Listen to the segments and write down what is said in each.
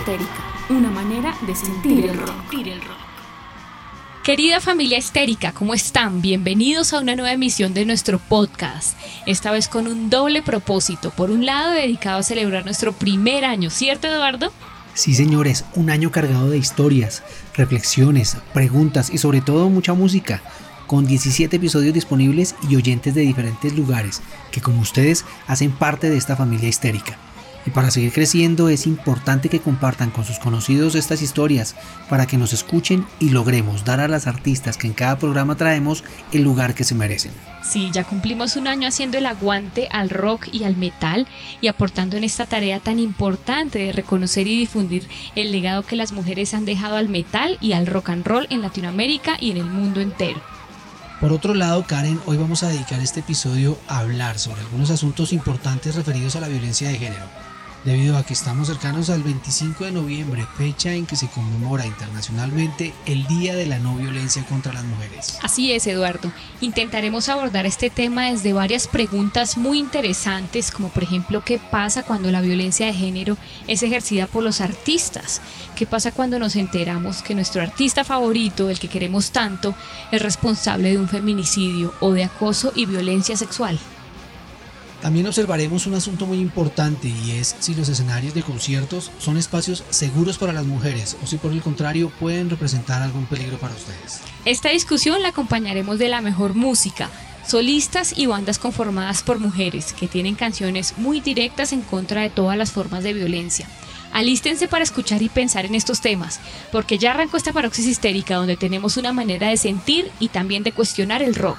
histérica, una manera de sentir el rock. Querida familia histérica, ¿cómo están? Bienvenidos a una nueva emisión de nuestro podcast. Esta vez con un doble propósito. Por un lado, dedicado a celebrar nuestro primer año, ¿cierto, Eduardo? Sí, señores, un año cargado de historias, reflexiones, preguntas y sobre todo mucha música, con 17 episodios disponibles y oyentes de diferentes lugares que como ustedes hacen parte de esta familia histérica. Y para seguir creciendo es importante que compartan con sus conocidos estas historias para que nos escuchen y logremos dar a las artistas que en cada programa traemos el lugar que se merecen. Sí, ya cumplimos un año haciendo el aguante al rock y al metal y aportando en esta tarea tan importante de reconocer y difundir el legado que las mujeres han dejado al metal y al rock and roll en Latinoamérica y en el mundo entero. Por otro lado, Karen, hoy vamos a dedicar este episodio a hablar sobre algunos asuntos importantes referidos a la violencia de género debido a que estamos cercanos al 25 de noviembre, fecha en que se conmemora internacionalmente el Día de la No Violencia contra las Mujeres. Así es, Eduardo. Intentaremos abordar este tema desde varias preguntas muy interesantes, como por ejemplo, ¿qué pasa cuando la violencia de género es ejercida por los artistas? ¿Qué pasa cuando nos enteramos que nuestro artista favorito, el que queremos tanto, es responsable de un feminicidio o de acoso y violencia sexual? También observaremos un asunto muy importante y es si los escenarios de conciertos son espacios seguros para las mujeres o si por el contrario pueden representar algún peligro para ustedes. Esta discusión la acompañaremos de la mejor música, solistas y bandas conformadas por mujeres que tienen canciones muy directas en contra de todas las formas de violencia. Alístense para escuchar y pensar en estos temas, porque ya arrancó esta paroxis histérica donde tenemos una manera de sentir y también de cuestionar el rock.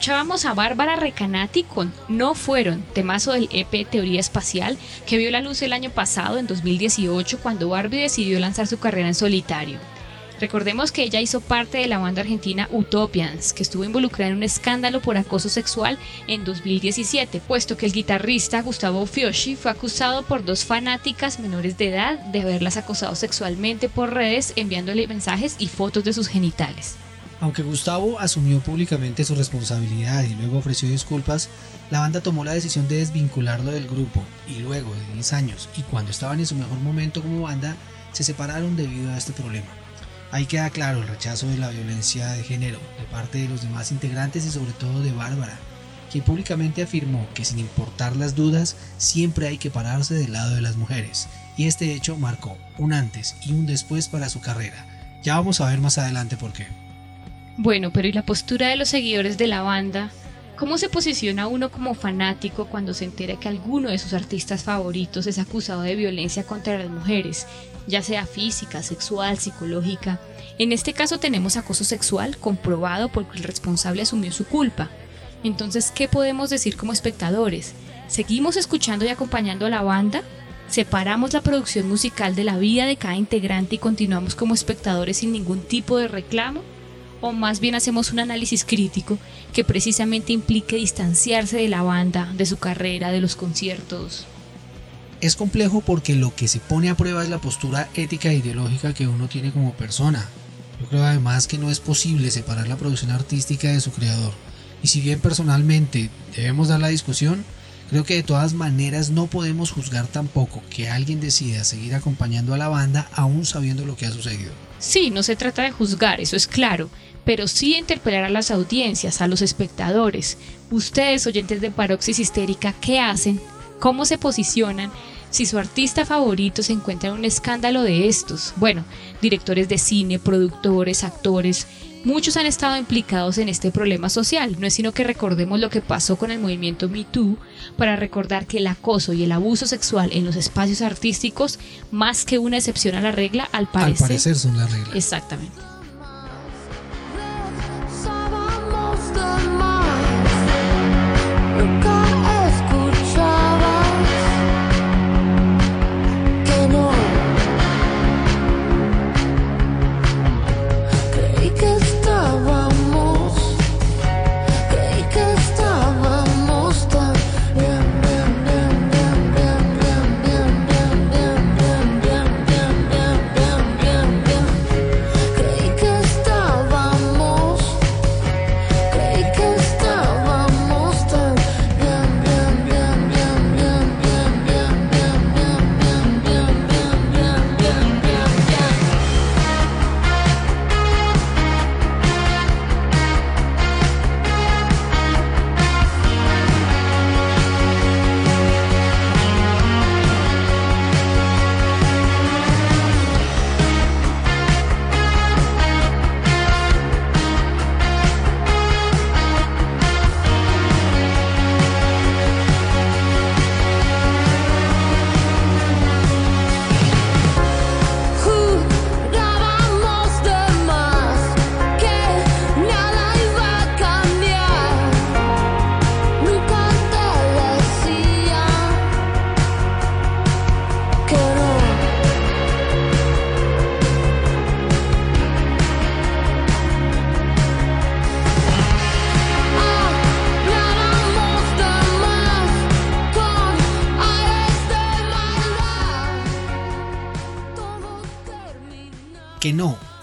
Escuchábamos a Bárbara Recanati con No Fueron, temazo del EP Teoría Espacial, que vio la luz el año pasado, en 2018, cuando Barbie decidió lanzar su carrera en solitario. Recordemos que ella hizo parte de la banda argentina Utopians, que estuvo involucrada en un escándalo por acoso sexual en 2017, puesto que el guitarrista Gustavo Fioschi fue acusado por dos fanáticas menores de edad de haberlas acosado sexualmente por redes enviándole mensajes y fotos de sus genitales. Aunque Gustavo asumió públicamente su responsabilidad y luego ofreció disculpas, la banda tomó la decisión de desvincularlo del grupo y luego de 10 años y cuando estaban en su mejor momento como banda, se separaron debido a este problema. Ahí queda claro el rechazo de la violencia de género de parte de los demás integrantes y sobre todo de Bárbara, quien públicamente afirmó que sin importar las dudas, siempre hay que pararse del lado de las mujeres, y este hecho marcó un antes y un después para su carrera. Ya vamos a ver más adelante por qué. Bueno, pero ¿y la postura de los seguidores de la banda? ¿Cómo se posiciona uno como fanático cuando se entera que alguno de sus artistas favoritos es acusado de violencia contra las mujeres, ya sea física, sexual, psicológica? En este caso tenemos acoso sexual comprobado porque el responsable asumió su culpa. Entonces, ¿qué podemos decir como espectadores? ¿Seguimos escuchando y acompañando a la banda? separamos la producción musical de la vida de cada integrante y continuamos como espectadores sin ningún tipo de reclamo? ¿O más bien hacemos un análisis crítico que precisamente implique distanciarse de la banda, de su carrera, de los conciertos? Es complejo porque lo que se pone a prueba es la postura ética e ideológica que uno tiene como persona. Yo creo además que no es posible separar la producción artística de su creador. Y si bien personalmente debemos dar la discusión, creo que de todas maneras no podemos juzgar tampoco que alguien decida seguir acompañando a la banda aún sabiendo lo que ha sucedido. Sí, no se trata de juzgar, eso es claro, pero sí interpelar a las audiencias, a los espectadores. Ustedes, oyentes de Paroxis Histérica, ¿qué hacen? ¿Cómo se posicionan? Si su artista favorito se encuentra en un escándalo de estos. Bueno, directores de cine, productores, actores, Muchos han estado implicados en este problema social, no es sino que recordemos lo que pasó con el movimiento Me Too para recordar que el acoso y el abuso sexual en los espacios artísticos, más que una excepción a la regla, al parecer, Al parecer son la regla. Exactamente.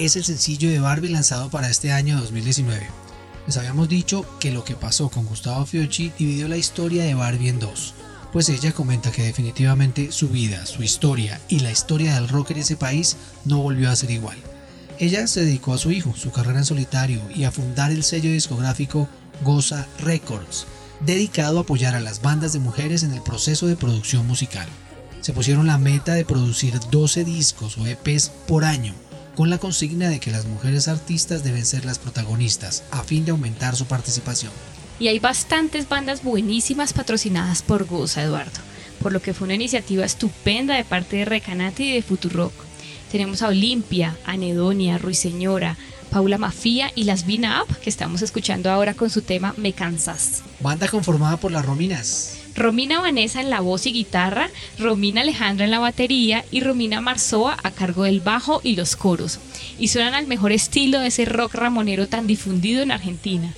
Es el sencillo de Barbie lanzado para este año 2019. Les habíamos dicho que lo que pasó con Gustavo Fiocchi dividió la historia de Barbie en dos, pues ella comenta que definitivamente su vida, su historia y la historia del rock en ese país no volvió a ser igual. Ella se dedicó a su hijo, su carrera en solitario y a fundar el sello discográfico Goza Records, dedicado a apoyar a las bandas de mujeres en el proceso de producción musical. Se pusieron la meta de producir 12 discos o EPs por año, con la consigna de que las mujeres artistas deben ser las protagonistas, a fin de aumentar su participación. Y hay bastantes bandas buenísimas patrocinadas por Goza Eduardo, por lo que fue una iniciativa estupenda de parte de Recanati y de Futurock. Tenemos a Olimpia, Anedonia, Ruiseñora, Paula Mafía y las Vina Up, que estamos escuchando ahora con su tema Me Cansas. Banda conformada por las Rominas, Romina Vanessa en la voz y guitarra, Romina Alejandra en la batería y Romina Marzoa a cargo del bajo y los coros. Y suenan al mejor estilo de ese rock ramonero tan difundido en Argentina.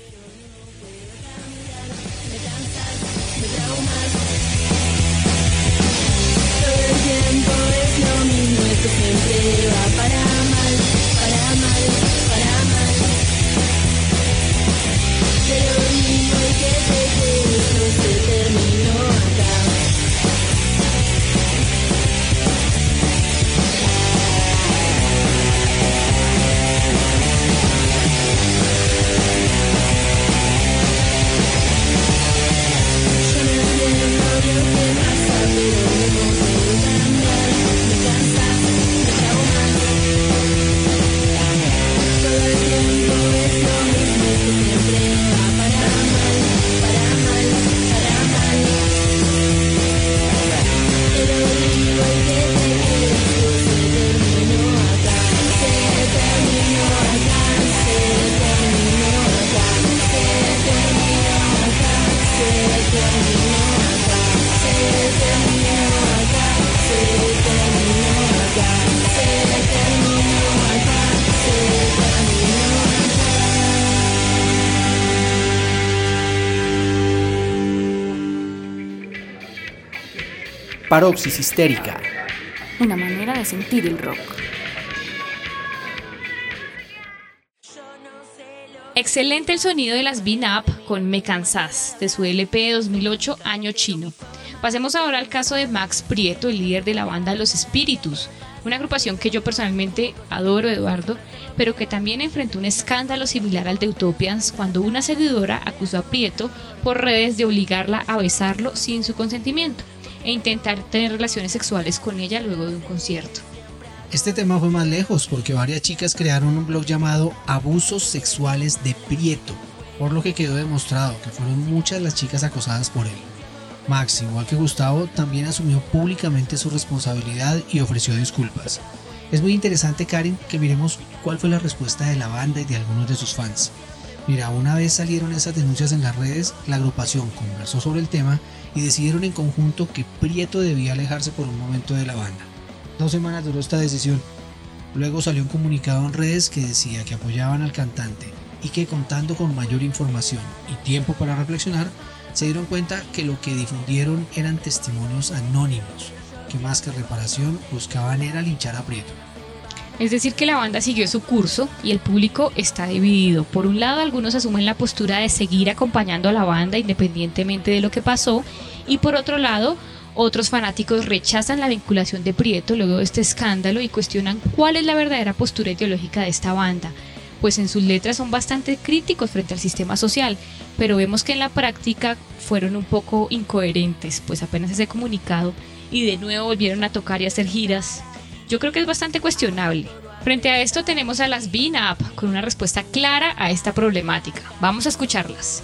Paroxis histérica. Una manera de sentir el rock. Excelente el sonido de las Bean Up con Me Cansás, de su LP 2008 Año Chino. Pasemos ahora al caso de Max Prieto, el líder de la banda Los Espíritus, una agrupación que yo personalmente adoro, Eduardo, pero que también enfrentó un escándalo similar al de Utopians cuando una seguidora acusó a Prieto por redes de obligarla a besarlo sin su consentimiento e intentar tener relaciones sexuales con ella luego de un concierto. Este tema fue más lejos porque varias chicas crearon un blog llamado Abusos Sexuales de Prieto, por lo que quedó demostrado que fueron muchas las chicas acosadas por él. Max, igual que Gustavo, también asumió públicamente su responsabilidad y ofreció disculpas. Es muy interesante, Karen, que miremos cuál fue la respuesta de la banda y de algunos de sus fans. Mira, una vez salieron esas denuncias en las redes, la agrupación conversó sobre el tema y decidieron en conjunto que Prieto debía alejarse por un momento de la banda. Dos semanas duró esta decisión. Luego salió un comunicado en redes que decía que apoyaban al cantante y que contando con mayor información y tiempo para reflexionar, se dieron cuenta que lo que difundieron eran testimonios anónimos, que más que reparación buscaban era linchar a Prieto. Es decir, que la banda siguió su curso y el público está dividido. Por un lado, algunos asumen la postura de seguir acompañando a la banda independientemente de lo que pasó, y por otro lado, otros fanáticos rechazan la vinculación de Prieto luego de este escándalo y cuestionan cuál es la verdadera postura ideológica de esta banda, pues en sus letras son bastante críticos frente al sistema social, pero vemos que en la práctica fueron un poco incoherentes, pues apenas ese comunicado y de nuevo volvieron a tocar y hacer giras. Yo creo que es bastante cuestionable. Frente a esto tenemos a las Bean Up con una respuesta clara a esta problemática. Vamos a escucharlas.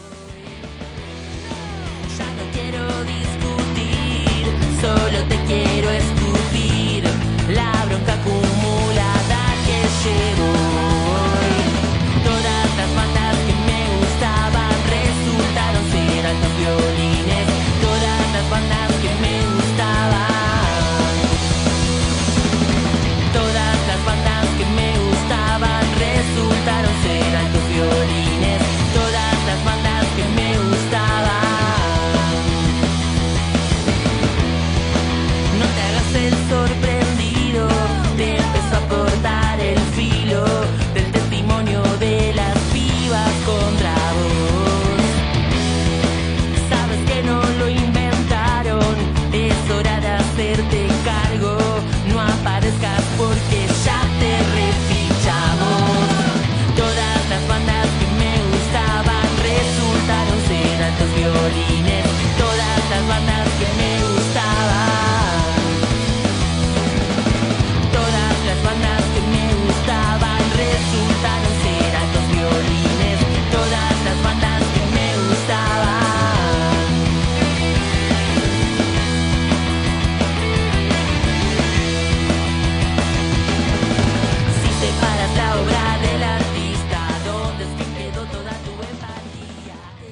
Ya no quiero discutir, solo te quiero escupir la bronca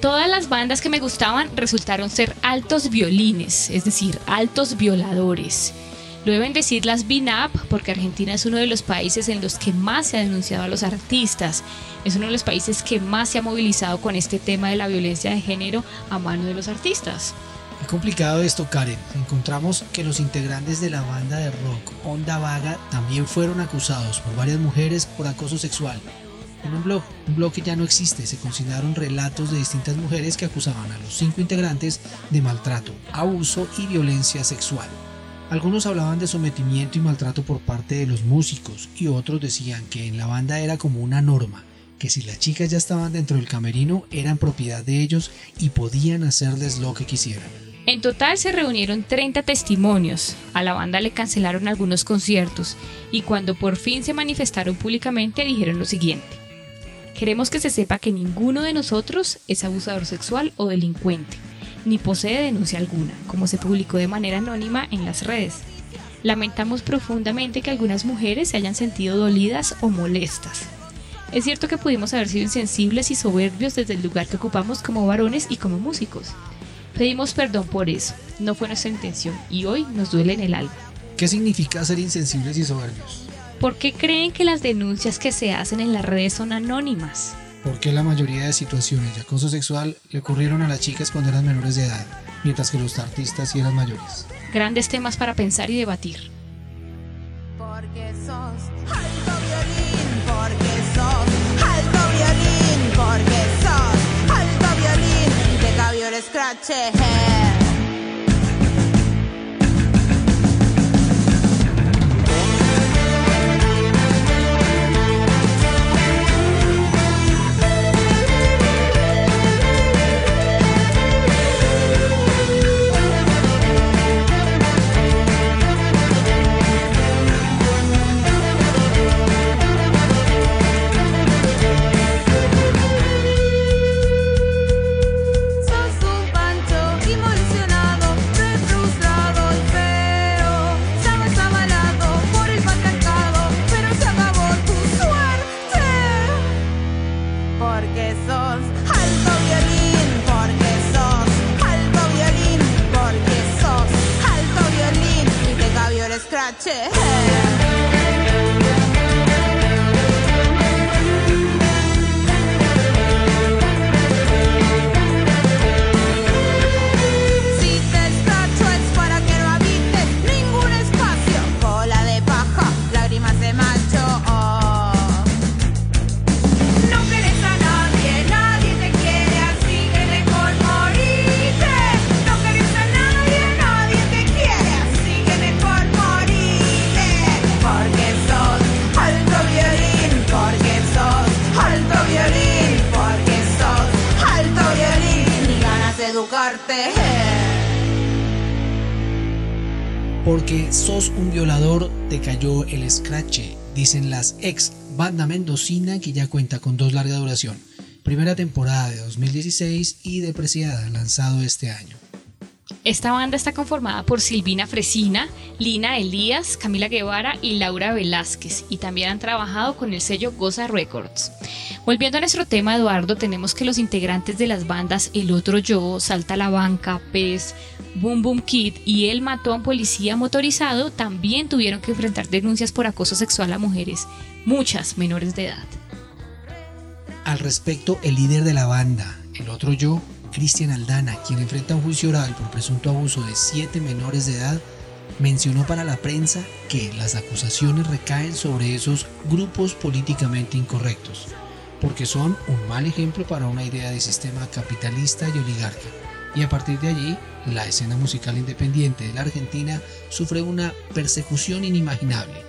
Todas las bandas que me gustaban resultaron ser altos violines, es decir, altos violadores. Lo deben decir las BINAP porque Argentina es uno de los países en los que más se ha denunciado a los artistas. Es uno de los países que más se ha movilizado con este tema de la violencia de género a mano de los artistas. Qué complicado esto, Karen. Encontramos que los integrantes de la banda de rock Onda Vaga también fueron acusados por varias mujeres por acoso sexual. En un blog, un blog que ya no existe, se consideraron relatos de distintas mujeres que acusaban a los cinco integrantes de maltrato, abuso y violencia sexual. Algunos hablaban de sometimiento y maltrato por parte de los músicos y otros decían que en la banda era como una norma, que si las chicas ya estaban dentro del camerino eran propiedad de ellos y podían hacerles lo que quisieran. En total se reunieron 30 testimonios. A la banda le cancelaron algunos conciertos y cuando por fin se manifestaron públicamente dijeron lo siguiente. Queremos que se sepa que ninguno de nosotros es abusador sexual o delincuente, ni posee denuncia alguna, como se publicó de manera anónima en las redes. Lamentamos profundamente que algunas mujeres se hayan sentido dolidas o molestas. Es cierto que pudimos haber sido insensibles y soberbios desde el lugar que ocupamos como varones y como músicos. Pedimos perdón por eso, no fue nuestra intención y hoy nos duele en el alma. ¿Qué significa ser insensibles y soberbios? ¿Por qué creen que las denuncias que se hacen en las redes son anónimas? Porque la mayoría de situaciones de acoso sexual le ocurrieron a las chicas cuando eran menores de edad, mientras que los artistas sí eran mayores. Grandes temas para pensar y debatir. Porque sos alto violín, porque sos alto violín, porque sos alto violín te cabió el scratch. El escrache, dicen las ex banda mendocina que ya cuenta con dos larga duración. Primera temporada de 2016 y Depreciada, lanzado este año. Esta banda está conformada por Silvina Fresina, Lina Elías, Camila Guevara y Laura Velázquez, y también han trabajado con el sello Goza Records. Volviendo a nuestro tema, Eduardo, tenemos que los integrantes de las bandas El Otro Yo, Salta la Banca, Pez, Boom Boom Kid y El Mató a un Policía Motorizado también tuvieron que enfrentar denuncias por acoso sexual a mujeres, muchas menores de edad. Al respecto, el líder de la banda, el otro yo, Cristian Aldana, quien enfrenta un juicio oral por presunto abuso de siete menores de edad, mencionó para la prensa que las acusaciones recaen sobre esos grupos políticamente incorrectos, porque son un mal ejemplo para una idea de sistema capitalista y oligarca. Y a partir de allí, la escena musical independiente de la Argentina sufre una persecución inimaginable.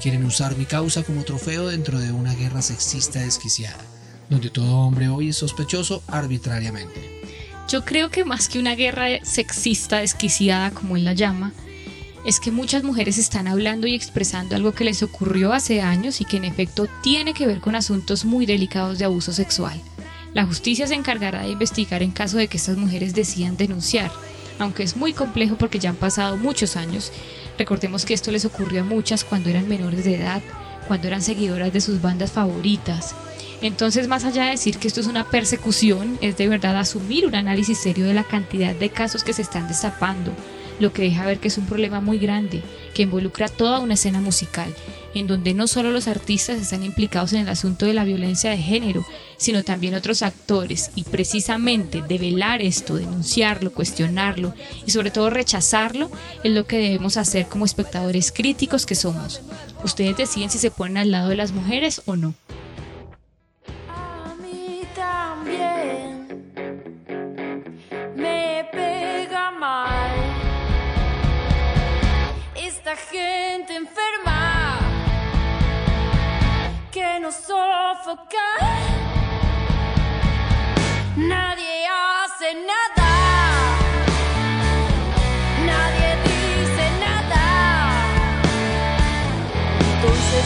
Quieren usar mi causa como trofeo dentro de una guerra sexista desquiciada, donde todo hombre hoy es sospechoso arbitrariamente. Yo creo que más que una guerra sexista desquiciada como él la llama, es que muchas mujeres están hablando y expresando algo que les ocurrió hace años y que en efecto tiene que ver con asuntos muy delicados de abuso sexual. La justicia se encargará de investigar en caso de que estas mujeres decidan denunciar, aunque es muy complejo porque ya han pasado muchos años. Recordemos que esto les ocurrió a muchas cuando eran menores de edad, cuando eran seguidoras de sus bandas favoritas. Entonces, más allá de decir que esto es una persecución, es de verdad asumir un análisis serio de la cantidad de casos que se están destapando, lo que deja ver que es un problema muy grande, que involucra toda una escena musical, en donde no solo los artistas están implicados en el asunto de la violencia de género, sino también otros actores, y precisamente develar esto, denunciarlo, cuestionarlo y sobre todo rechazarlo es lo que debemos hacer como espectadores críticos que somos. Ustedes deciden si se ponen al lado de las mujeres o no. Gente enferma que nos sofoca. Nadie hace nada. Nadie dice nada. Entonces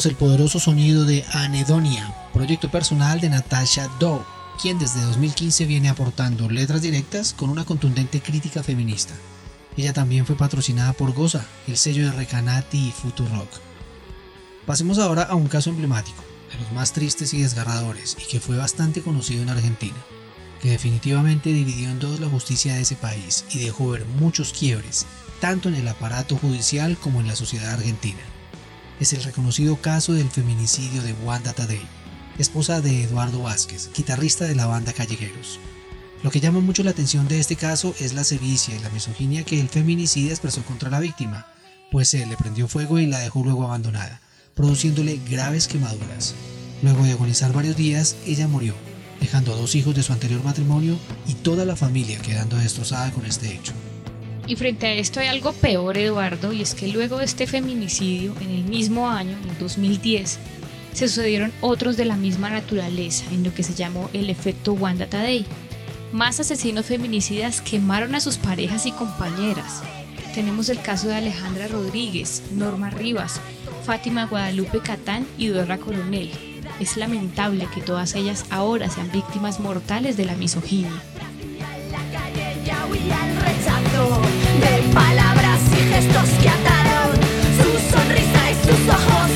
teníamos el poderoso sonido de Anedonia, proyecto personal de Natasha Doe, quien desde 2015 viene aportando letras directas con una contundente crítica feminista. Ella también fue patrocinada por Goza, el sello de Recanati y Futurock. Pasemos ahora a un caso emblemático, de los más tristes y desgarradores, y que fue bastante conocido en Argentina, que definitivamente dividió en dos la justicia de ese país y dejó ver muchos quiebres, tanto en el aparato judicial como en la sociedad argentina. Es el reconocido caso del feminicidio de Wanda Tadei, esposa de Eduardo Vázquez, guitarrista de la banda Callejeros. Lo que llama mucho la atención de este caso es la sevicia y la misoginia que el feminicida expresó contra la víctima, pues se le prendió fuego y la dejó luego abandonada, produciéndole graves quemaduras. Luego de agonizar varios días, ella murió, dejando a dos hijos de su anterior matrimonio y toda la familia quedando destrozada con este hecho. Y frente a esto hay algo peor, Eduardo, y es que luego de este feminicidio, en el mismo año, en 2010, se sucedieron otros de la misma naturaleza, en lo que se llamó el efecto Wanda Tadei. Más asesinos feminicidas quemaron a sus parejas y compañeras. Tenemos el caso de Alejandra Rodríguez, Norma Rivas, Fátima Guadalupe Catán y Dora Coronel. Es lamentable que todas ellas ahora sean víctimas mortales de la misoginia. Palabras y gestos que ataron. Su sonrisa y sus ojos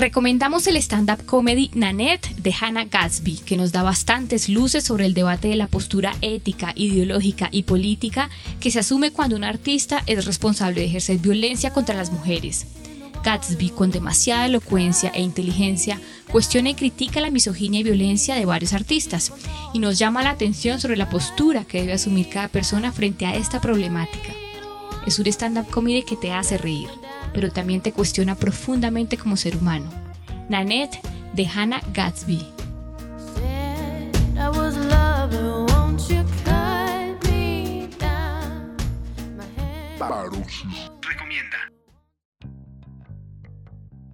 Recomendamos el stand-up comedy Nanette de Hannah Gatsby, que nos da bastantes luces sobre el debate de la postura ética, ideológica y política que se asume cuando un artista es responsable de ejercer violencia contra las mujeres. Gatsby, con demasiada elocuencia e inteligencia, cuestiona y critica la misoginia y violencia de varios artistas y nos llama la atención sobre la postura que debe asumir cada persona frente a esta problemática. Es un stand-up comedy que te hace reír, pero también te cuestiona profundamente como ser humano. Nanette de Hannah Gatsby. Recomienda.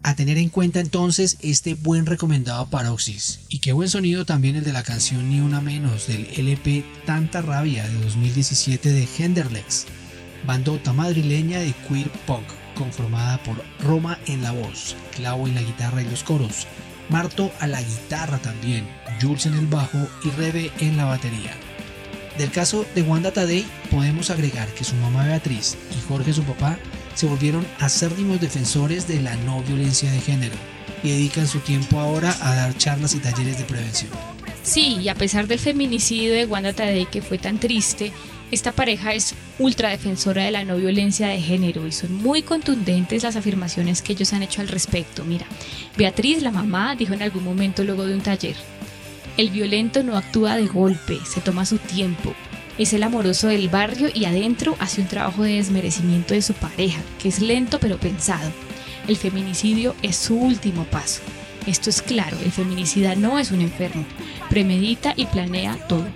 A tener en cuenta entonces este buen recomendado Paroxys. Y qué buen sonido también el de la canción Ni Una Menos del LP Tanta Rabia de 2017 de Henderlex, bandota madrileña de queer punk conformada por Roma en la voz, Clavo en la guitarra y los coros, Marto a la guitarra también, Jules en el bajo y Rebe en la batería. Del caso de Wanda Tadei podemos agregar que su mamá Beatriz y Jorge su papá se volvieron acérrimos defensores de la no violencia de género y dedican su tiempo ahora a dar charlas y talleres de prevención. Sí, y a pesar del feminicidio de Wanda Tadei que fue tan triste, esta pareja es ultra defensora de la no violencia de género y son muy contundentes las afirmaciones que ellos han hecho al respecto. Mira, Beatriz, la mamá, dijo en algún momento luego de un taller, el violento no actúa de golpe, se toma su tiempo. Es el amoroso del barrio y adentro hace un trabajo de desmerecimiento de su pareja, que es lento pero pensado. El feminicidio es su último paso. Esto es claro, el feminicida no es un enfermo, premedita y planea todo.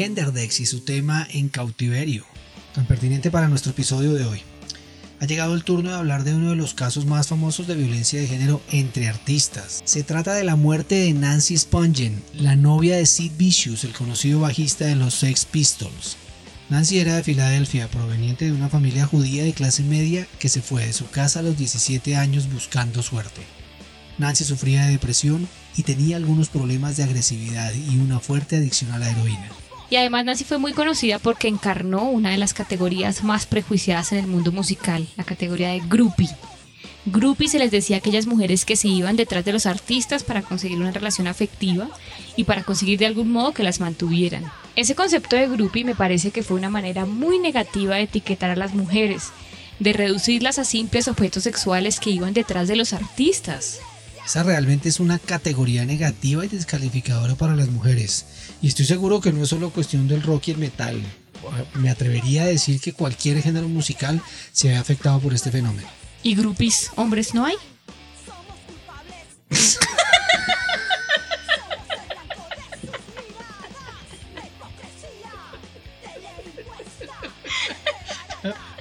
Genderdex y su tema En cautiverio, tan pertinente para nuestro episodio de hoy. Ha llegado el turno de hablar de uno de los casos más famosos de violencia de género entre artistas. Se trata de la muerte de Nancy Spungen, la novia de Sid Vicious, el conocido bajista de los Sex Pistols. Nancy era de Filadelfia, proveniente de una familia judía de clase media que se fue de su casa a los 17 años buscando suerte. Nancy sufría de depresión y tenía algunos problemas de agresividad y una fuerte adicción a la heroína. Y además Nancy fue muy conocida porque encarnó una de las categorías más prejuiciadas en el mundo musical, la categoría de groupie. Groupie se les decía a aquellas mujeres que se iban detrás de los artistas para conseguir una relación afectiva y para conseguir de algún modo que las mantuvieran. Ese concepto de groupie me parece que fue una manera muy negativa de etiquetar a las mujeres, de reducirlas a simples objetos sexuales que iban detrás de los artistas. Esa realmente es una categoría negativa y descalificadora para las mujeres. Y estoy seguro que no es solo cuestión del rock y el metal. Me atrevería a decir que cualquier género musical se ve afectado por este fenómeno. ¿Y groupies hombres no hay?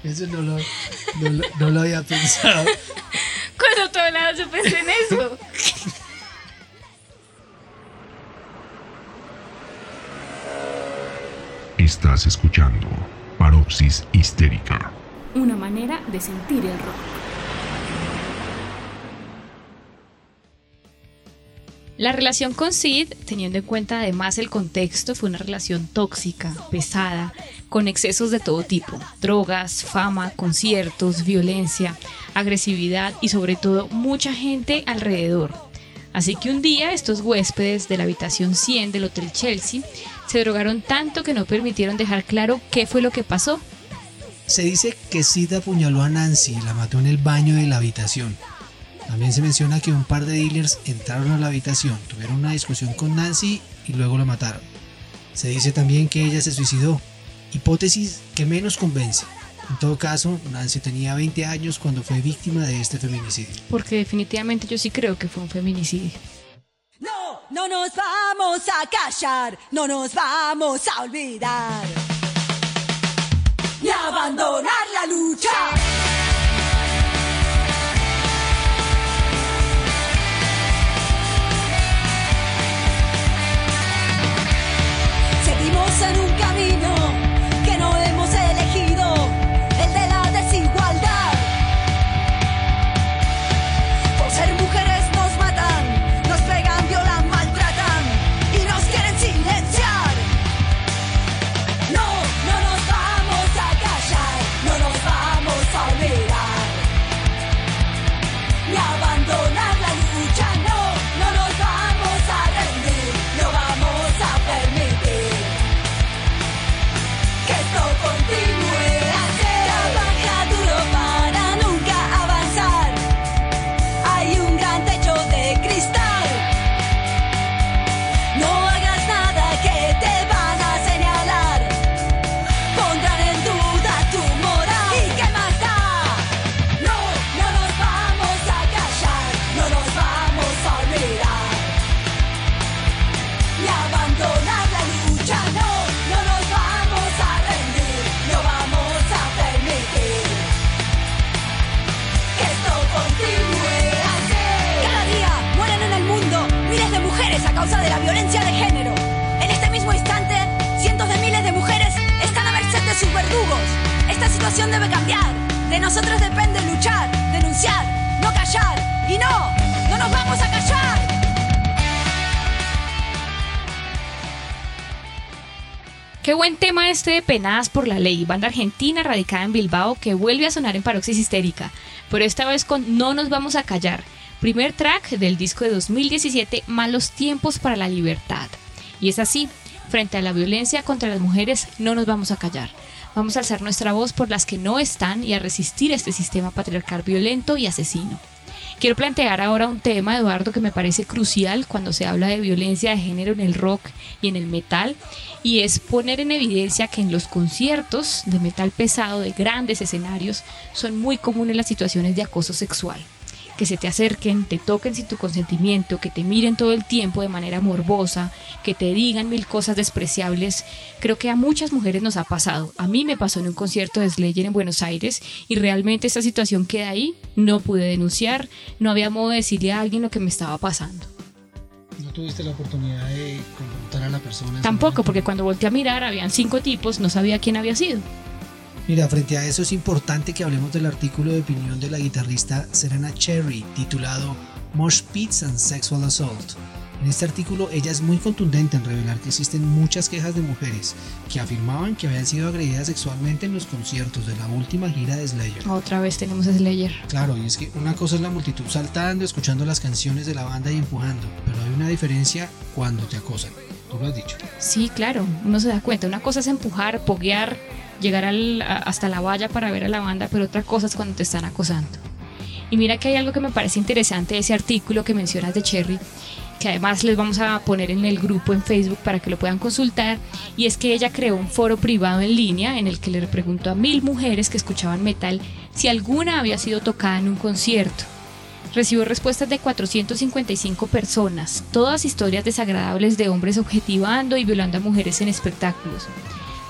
Eso no lo, no lo- no lo había pensado. Cuando todo lado se pensé en eso. Estás escuchando Paropsis Histérica. Una manera de sentir el rock. La relación con Sid, teniendo en cuenta además el contexto, fue una relación tóxica, pesada, con excesos de todo tipo, drogas, fama, conciertos, violencia, agresividad y sobre todo mucha gente alrededor. Así que un día estos huéspedes de la habitación 100 del Hotel Chelsea se drogaron tanto que no permitieron dejar claro qué fue lo que pasó. Se dice que Sid apuñaló a Nancy y la mató en el baño de la habitación. También se menciona que un par de dealers entraron a la habitación, tuvieron una discusión con Nancy y luego la mataron. Se dice también que ella se suicidó, hipótesis que menos convence. En todo caso, Nancy tenía 20 años cuando fue víctima de este feminicidio. Porque definitivamente yo sí creo que fue un feminicidio. No, no nos vamos a callar, no nos vamos a olvidar. Ni abandonar la lucha. Esta situación debe cambiar. De nosotros depende luchar, denunciar, no callar. Y no, no nos vamos a callar. Qué buen tema este de Penadas por la Ley, banda argentina radicada en Bilbao que vuelve a sonar en Paroxis Histérica, pero esta vez con No nos vamos a callar, primer track del disco de 2017 Malos tiempos para la libertad. Y es así, frente a la violencia contra las mujeres no nos vamos a callar. Vamos a alzar nuestra voz por las que no están y a resistir este sistema patriarcal violento y asesino. Quiero plantear ahora un tema, Eduardo, que me parece crucial cuando se habla de violencia de género en el rock y en el metal, y es poner en evidencia que en los conciertos de metal pesado de grandes escenarios son muy comunes las situaciones de acoso sexual. Que se te acerquen, te toquen sin tu consentimiento, que te miren todo el tiempo de manera morbosa, que te digan mil cosas despreciables, creo que a muchas mujeres nos ha pasado. A mí me pasó en un concierto de Slayer en Buenos Aires y realmente esta situación queda ahí, no pude denunciar, no había modo de decirle a alguien lo que me estaba pasando. ¿No tuviste la oportunidad de confrontar a la persona? Tampoco, porque cuando volteé a mirar habían cinco tipos, no sabía quién había sido. Mira, frente a eso es importante que hablemos del artículo de opinión de la guitarrista Serena Cherry titulado Mosh Pits and Sexual Assault. En este artículo ella es muy contundente en revelar que existen muchas quejas de mujeres que afirmaban que habían sido agredidas sexualmente en los conciertos de la última gira de Slayer. Otra vez tenemos a Slayer. Claro, y es que una cosa es la multitud saltando, escuchando las canciones de la banda y empujando, pero hay una diferencia cuando te acosan. Tú lo has dicho. Sí, claro, uno se da cuenta. Una cosa es empujar, poguear, llegar hasta la valla para ver a la banda, pero otra cosa es cuando te están acosando. Y mira que hay algo que me parece interesante de ese artículo que mencionas de Cherry, que además les vamos a poner en el grupo en Facebook para que lo puedan consultar, y es que ella creó un foro privado en línea en el que le preguntó a mil mujeres que escuchaban metal si alguna había sido tocada en un concierto. Recibió respuestas de 455 personas, todas historias desagradables de hombres objetivando y violando a mujeres en espectáculos,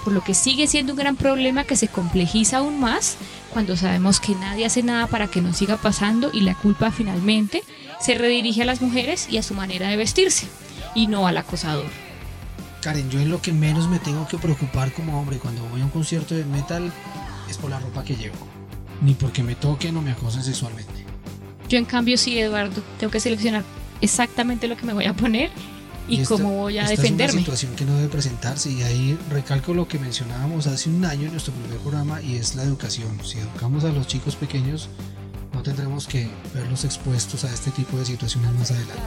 por lo que sigue siendo un gran problema que se complejiza aún más cuando sabemos que nadie hace nada para que no siga pasando y la culpa finalmente se redirige a las mujeres y a su manera de vestirse, y no al acosador. Karen, yo en lo que menos me tengo que preocupar como hombre cuando voy a un concierto de metal es por la ropa que llevo. Ni porque me toquen o me acosen sexualmente. Yo en cambio sí, Eduardo, tengo que seleccionar exactamente lo que me voy a poner y, esta- cómo voy a esta defenderme. Es una situación que no debe presentarse y ahí recalco lo que mencionábamos hace un año en nuestro primer programa y es la educación. Si educamos a los chicos pequeños, no tendremos que verlos expuestos a este tipo de situaciones más adelante.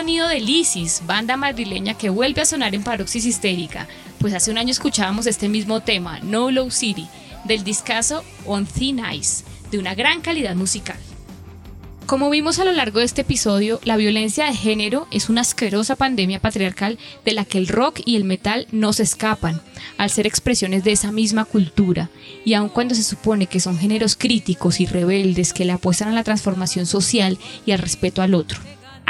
Sonido de Lisis, banda madrileña que vuelve a sonar en Paroxis Histérica, pues hace un año escuchábamos este mismo tema, No Low City, del discazo On Thin Ice, de una gran calidad musical. Como vimos a lo largo de este episodio, la violencia de género es una asquerosa pandemia patriarcal de la que el rock y el metal no se escapan, al ser expresiones de esa misma cultura, y aun cuando se supone que son géneros críticos y rebeldes que le apuestan a la transformación social y al respeto al otro.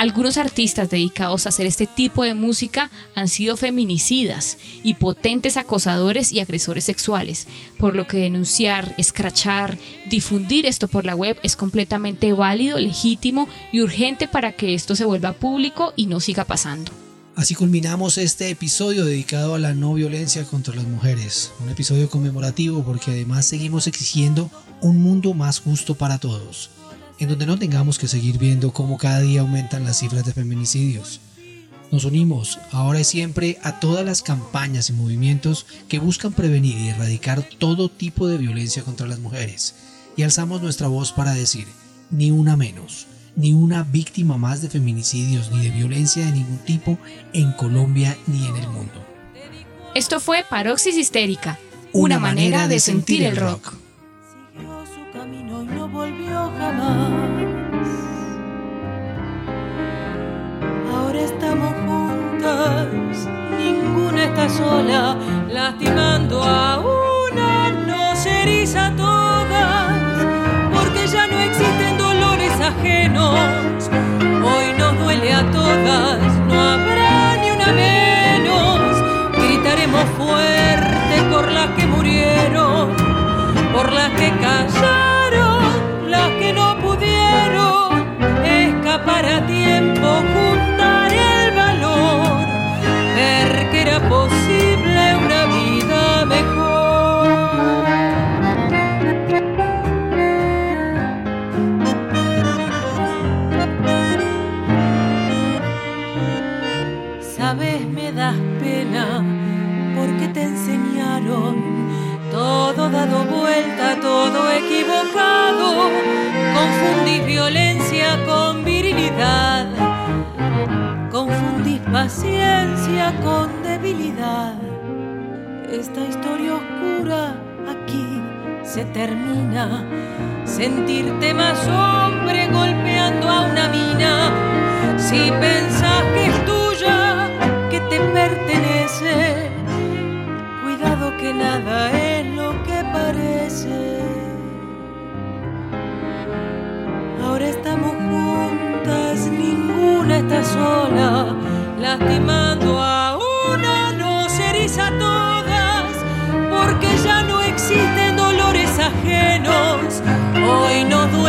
Algunos artistas dedicados a hacer este tipo de música han sido feminicidas y potentes acosadores y agresores sexuales, por lo que denunciar, escrachar, difundir esto por la web es completamente válido, legítimo y urgente para que esto se vuelva público y no siga pasando. Así culminamos este episodio dedicado a la no violencia contra las mujeres. Un episodio conmemorativo porque además seguimos exigiendo un mundo más justo para todos, en donde no tengamos que seguir viendo cómo cada día aumentan las cifras de feminicidios. Nos unimos ahora y siempre a todas las campañas y movimientos que buscan prevenir y erradicar todo tipo de violencia contra las mujeres y alzamos nuestra voz para decir, ni una menos, ni una víctima más de feminicidios ni de violencia de ningún tipo en Colombia ni en el mundo. Esto fue Paroxis Histérica, una, manera de sentir el rock. No volvió jamás. más. Ahora estamos juntas, ninguna está sola, lastimando a una, nos eriza a todas, porque ya no existen dolores ajenos. Hoy nos duele a todas, no habrá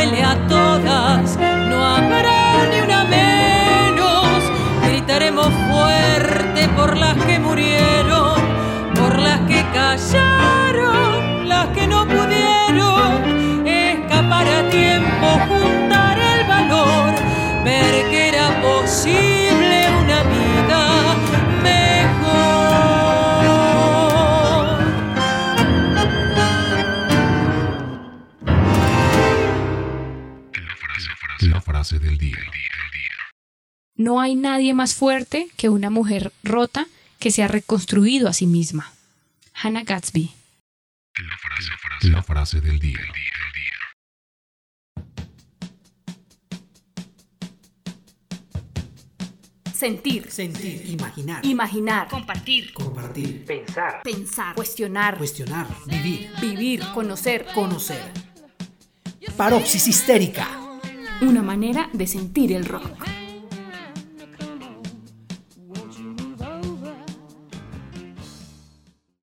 Duele a No hay nadie más fuerte que una mujer rota que se ha reconstruido a sí misma. Hannah Gatsby. La frase del día. Sentir, Sentir, imaginar, imaginar, Compartir. compartir, Pensar. pensar, cuestionar, cuestionar, vivir, vivir, conocer. conocer. Paropsis histérica. Una manera de sentir el rock.